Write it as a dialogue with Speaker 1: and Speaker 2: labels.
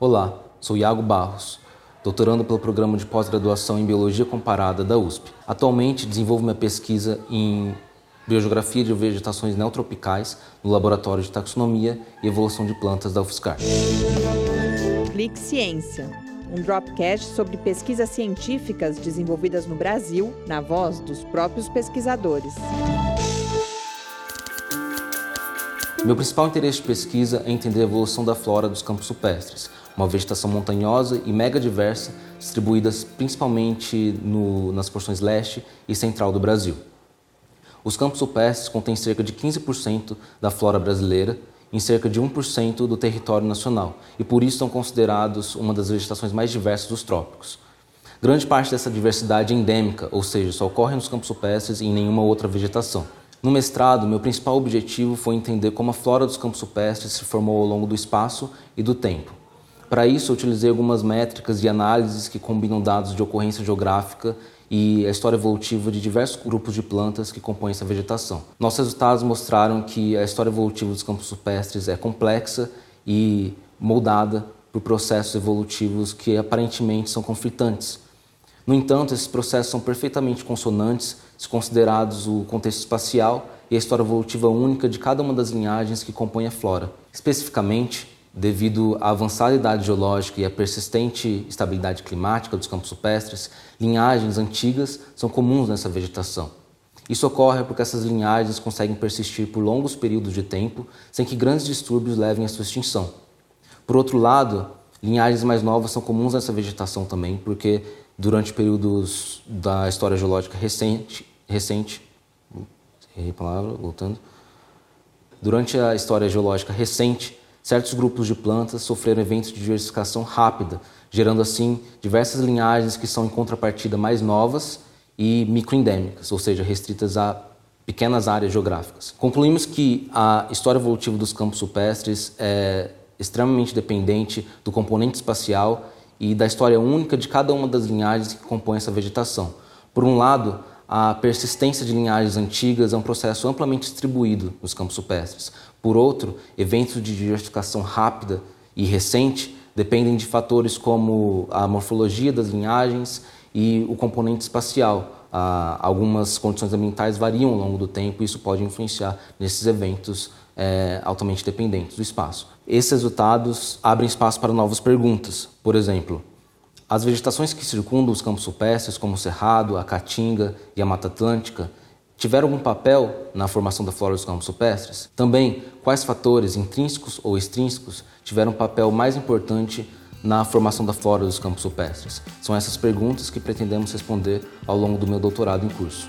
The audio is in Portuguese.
Speaker 1: Olá, sou Iago Barros, doutorando pelo programa de pós-graduação em Biologia Comparada da USP. Atualmente desenvolvo minha pesquisa em Biogeografia de Vegetações Neotropicais no Laboratório de Taxonomia e Evolução de Plantas da UFSCar.
Speaker 2: Clique Ciência, um dropcast sobre pesquisas científicas desenvolvidas no Brasil, na voz dos próprios pesquisadores.
Speaker 1: Meu principal interesse de pesquisa é entender a evolução da flora dos campos supestres, uma vegetação montanhosa e mega diversa, distribuídas principalmente no, nas porções leste e central do Brasil. Os campos supestres contêm cerca de 15% da flora brasileira em cerca de 1% do território nacional e por isso são considerados uma das vegetações mais diversas dos trópicos. Grande parte dessa diversidade é endêmica, ou seja, só ocorre nos campos supestres e em nenhuma outra vegetação. No mestrado, meu principal objetivo foi entender como a flora dos campos supestres se formou ao longo do espaço e do tempo. Para isso, eu utilizei algumas métricas e análises que combinam dados de ocorrência geográfica e a história evolutiva de diversos grupos de plantas que compõem essa vegetação. Nossos resultados mostraram que a história evolutiva dos campos supestres é complexa e moldada por processos evolutivos que aparentemente são conflitantes. No entanto, esses processos são perfeitamente consonantes se considerados o contexto espacial e a história evolutiva única de cada uma das linhagens que compõem a flora. Especificamente, devido à avançada idade geológica e à persistente estabilidade climática dos campos supestres, linhagens antigas são comuns nessa vegetação. Isso ocorre porque essas linhagens conseguem persistir por longos períodos de tempo sem que grandes distúrbios levem à sua extinção. Por outro lado, linhagens mais novas são comuns nessa vegetação também, porque durante períodos da história geológica recente, recente, errei a palavra, voltando, durante a história geológica recente, certos grupos de plantas sofreram eventos de diversificação rápida, gerando assim diversas linhagens que são em contrapartida mais novas e microendêmicas, ou seja, restritas a pequenas áreas geográficas. Concluímos que a história evolutiva dos campos supestres é extremamente dependente do componente espacial e da história única de cada uma das linhagens que compõem essa vegetação. Por um lado, a persistência de linhagens antigas é um processo amplamente distribuído nos campos supestres. Por outro, eventos de diversificação rápida e recente dependem de fatores como a morfologia das linhagens e o componente espacial. algumas condições ambientais variam ao longo do tempo e isso pode influenciar nesses eventos é, altamente dependentes do espaço. Esses resultados abrem espaço para novas perguntas. Por exemplo, as vegetações que circundam os campos supestres, como o Cerrado, a Caatinga e a Mata Atlântica, tiveram algum papel na formação da flora dos campos supestres? Também, quais fatores intrínsecos ou extrínsecos tiveram um papel mais importante na formação da flora dos campos supestres? São essas perguntas que pretendemos responder ao longo do meu doutorado em curso.